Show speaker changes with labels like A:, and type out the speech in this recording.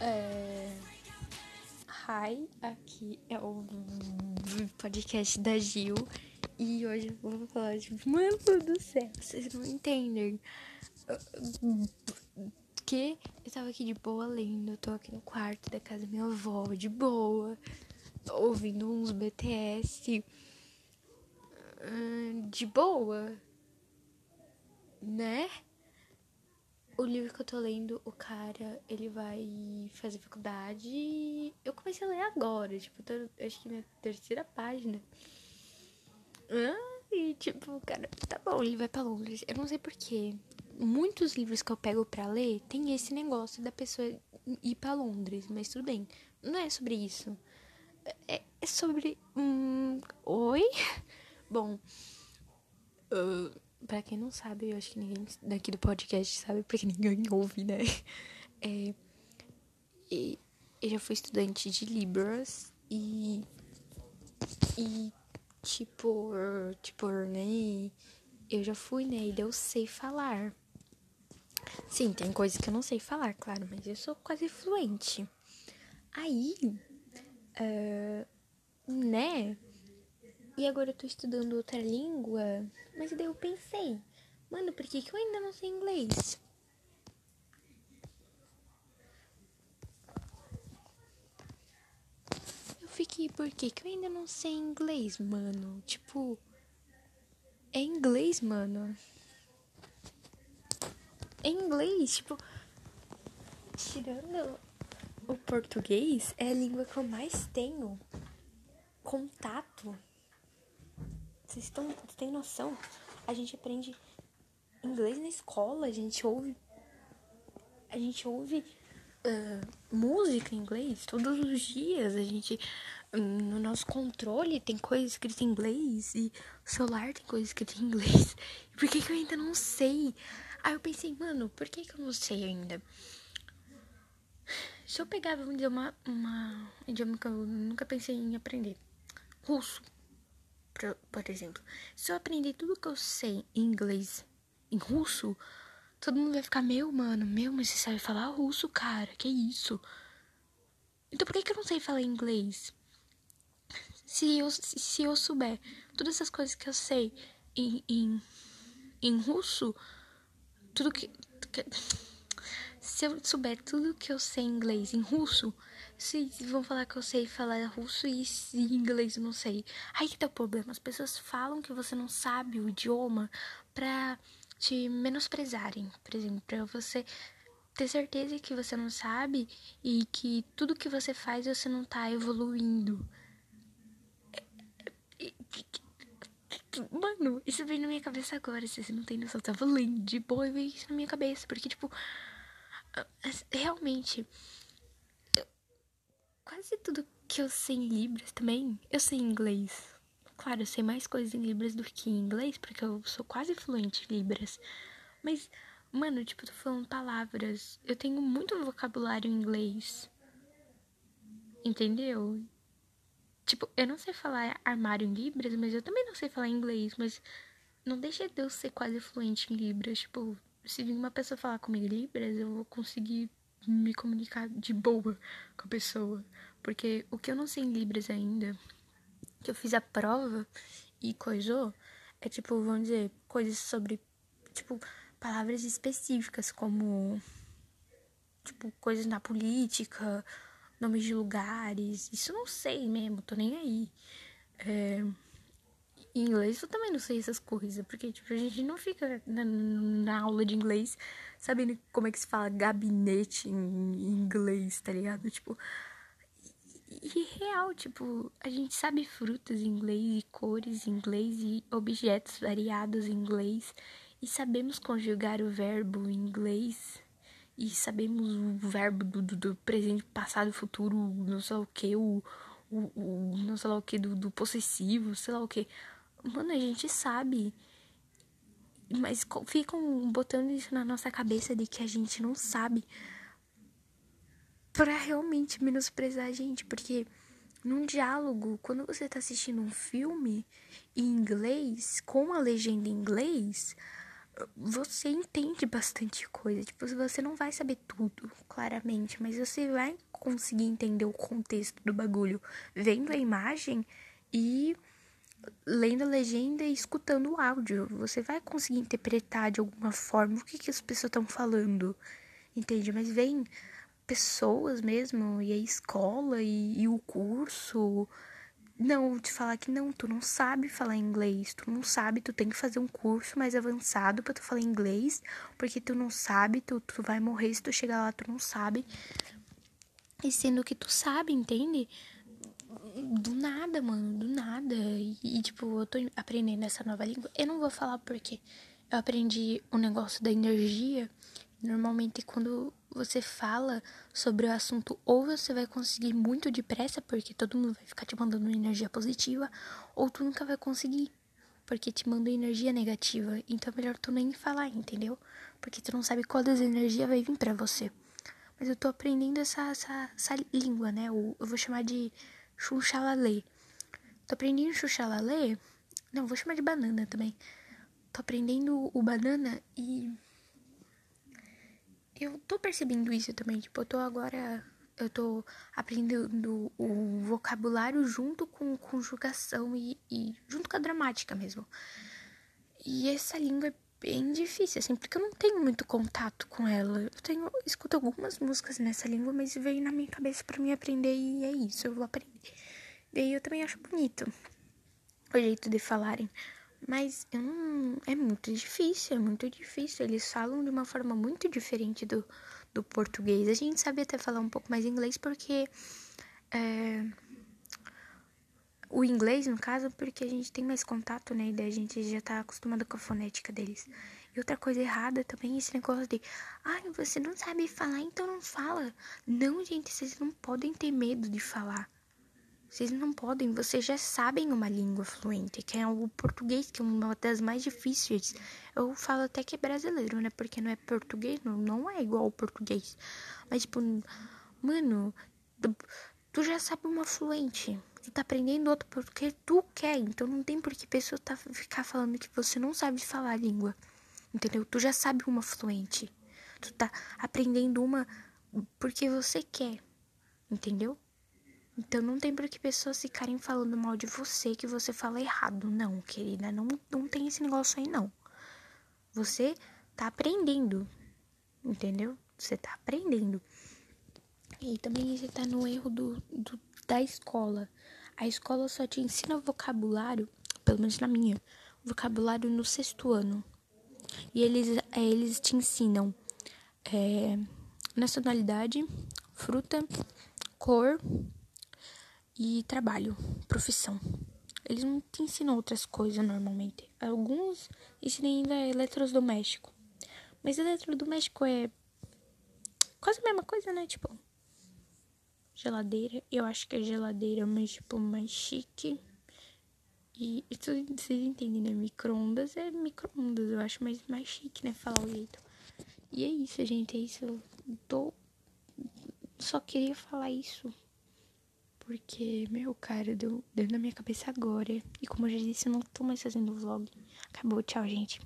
A: É... Hi, aqui é o podcast da Gil e hoje eu vou falar de. Mano do céu, vocês não entendem. Que eu tava aqui de boa lendo, eu tô aqui no quarto da casa da minha avó, de boa, ouvindo uns BTS. De boa, né? O livro que eu tô lendo, o cara, ele vai fazer faculdade. Eu comecei a ler agora, tipo, tô, acho que na terceira página. Ah, e tipo, cara, tá bom, ele vai pra Londres. Eu não sei porquê. Muitos livros que eu pego pra ler tem esse negócio da pessoa ir pra Londres, mas tudo bem. Não é sobre isso. É, é sobre. Hum, oi? Bom. Uh, Pra quem não sabe, eu acho que ninguém daqui do podcast sabe, porque ninguém ouve, né? É, e, eu já fui estudante de Libras e. E, tipo, tipo, né? Eu já fui, né? E eu sei falar. Sim, tem coisas que eu não sei falar, claro, mas eu sou quase fluente. Aí, uh, né? E agora eu tô estudando outra língua. Mas daí eu pensei, mano, por que, que eu ainda não sei inglês? Eu fiquei, por que, que eu ainda não sei inglês, mano? Tipo, é inglês, mano. É inglês, tipo, tirando o português, é a língua que eu mais tenho contato. Vocês estão, têm noção? A gente aprende inglês na escola, a gente ouve. A gente ouve uh, música em inglês todos os dias. A gente. No nosso controle tem coisa escrita em inglês e o celular tem coisa escrita em inglês. E por que, que eu ainda não sei? Aí eu pensei, mano, por que, que eu não sei ainda? Se eu pegava um idioma, uma, um idioma que eu nunca pensei em aprender, russo por, exemplo, se eu aprender tudo que eu sei em inglês, em russo, todo mundo vai ficar, meu, mano, meu, mas você sabe falar russo, cara, que isso? Então por que, que eu não sei falar inglês? Se eu, se eu souber todas essas coisas que eu sei em, em, em russo, tudo que, que se eu souber tudo que eu sei em inglês em russo, se vão falar que eu sei falar russo e inglês eu não sei. Aí que tá o problema. As pessoas falam que você não sabe o idioma pra te menosprezarem. Por exemplo, pra você ter certeza que você não sabe e que tudo que você faz você não tá evoluindo. Mano, isso veio na minha cabeça agora. Se você não tem noção, eu tava lendo de boa e veio isso na minha cabeça. Porque, tipo, realmente quase tudo que eu sei em Libras também, eu sei em inglês. Claro, eu sei mais coisas em Libras do que em inglês, porque eu sou quase fluente em Libras. Mas, mano, tipo, tô falando palavras. Eu tenho muito vocabulário em inglês. Entendeu? Tipo, eu não sei falar armário em Libras, mas eu também não sei falar inglês. Mas não deixa de eu ser quase fluente em Libras. Tipo, se vir uma pessoa falar comigo em Libras, eu vou conseguir me comunicar de boa com a pessoa. Porque o que eu não sei em Libras ainda, que eu fiz a prova e coisou, é tipo, vamos dizer, coisas sobre, tipo, palavras específicas, como, tipo, coisas na política, nomes de lugares. Isso eu não sei mesmo, tô nem aí. É, inglês eu também não sei essas coisas, porque, tipo, a gente não fica na, na aula de inglês sabendo como é que se fala gabinete em, inglês, tá ligado? Tipo, e real, tipo, a gente sabe frutas em inglês e cores em inglês e objetos variados em inglês e sabemos conjugar o verbo em inglês e sabemos o verbo do, do, do presente, passado, futuro, não sei o que, o, o, o, não sei lá o que, do, do possessivo, sei lá o que. Mano, a gente sabe. Mas ficam botando isso na nossa cabeça de que a gente não sabe para realmente menosprezar a gente, porque num diálogo, quando você tá assistindo um filme em inglês, com a legenda em inglês, você entende bastante coisa. Tipo, você não vai saber tudo, claramente, mas você vai conseguir entender o contexto do bagulho vendo a imagem e lendo a legenda e escutando o áudio. Você vai conseguir interpretar de alguma forma o que, que as pessoas estão falando, entende? Mas vem pessoas mesmo, e a escola, e, e o curso. Não, te falar que não, tu não sabe falar inglês, tu não sabe, tu tem que fazer um curso mais avançado para tu falar inglês, porque tu não sabe, tu, tu vai morrer se tu chegar lá, tu não sabe. E sendo que tu sabe, entende? Do nada, mano, do nada. E, e, tipo, eu tô aprendendo essa nova língua. Eu não vou falar porque eu aprendi o um negócio da energia. Normalmente, quando você fala sobre o assunto, ou você vai conseguir muito depressa, porque todo mundo vai ficar te mandando energia positiva, ou tu nunca vai conseguir, porque te manda energia negativa. Então é melhor tu nem falar, entendeu? Porque tu não sabe qual das energias vai vir para você. Mas eu tô aprendendo essa, essa, essa língua, né? Eu, eu vou chamar de Xuxalalê. Tô aprendendo Xuxalalê. Não, vou chamar de banana também. Tô aprendendo o banana e. Eu tô percebendo isso também. Tipo, eu tô agora. Eu tô aprendendo o vocabulário junto com conjugação e, e junto com a dramática mesmo. E essa língua é bem difícil, assim, porque eu não tenho muito contato com ela. Eu tenho, escuto algumas músicas nessa língua, mas veio na minha cabeça para mim aprender e é isso, eu vou aprender. Daí eu também acho bonito o jeito de falarem. Mas eu não. É muito difícil, é muito difícil. Eles falam de uma forma muito diferente do, do português. A gente sabe até falar um pouco mais inglês porque. É, o inglês, no caso, porque a gente tem mais contato, né? E daí a gente já tá acostumado com a fonética deles. E outra coisa errada também é esse negócio de. Ai, ah, você não sabe falar, então não fala. Não, gente, vocês não podem ter medo de falar. Vocês não podem, vocês já sabem uma língua fluente, que é o português, que é uma das mais difíceis. Eu falo até que é brasileiro, né? Porque não é português, não, não é igual ao português. Mas, tipo, mano, tu, já sabe uma fluente. Tu tá aprendendo outro porque tu quer. Então não tem por que pessoa tá, ficar falando que você não sabe falar a língua. Entendeu? Tu já sabe uma fluente. Tu tá aprendendo uma porque você quer. Entendeu? Então não tem por que pessoas ficarem falando mal de você que você fala errado. Não, querida, não, não tem esse negócio aí não. Você tá aprendendo. Entendeu? Você tá aprendendo. E também você tá no erro do, do, da escola. A escola só te ensina vocabulário, pelo menos na minha, vocabulário no sexto ano. E eles, é, eles te ensinam é, nacionalidade, fruta, cor, e trabalho, profissão. Eles não te ensinam outras coisas normalmente. Alguns ensinam ainda eletrodoméstico. Mas eletrodoméstico é quase a mesma coisa, né? Tipo, geladeira. Eu acho que é geladeira, mas tipo, mais chique. E isso vocês entendem, né? Micro-ondas é micro-ondas, eu acho mais, mais chique, né? Falar o jeito. E é isso, gente. É isso. Eu tô. Só queria falar isso porque, meu, cara, deu, deu na minha cabeça agora. E como eu já disse, eu não tô mais fazendo vlog. Acabou, tchau, gente.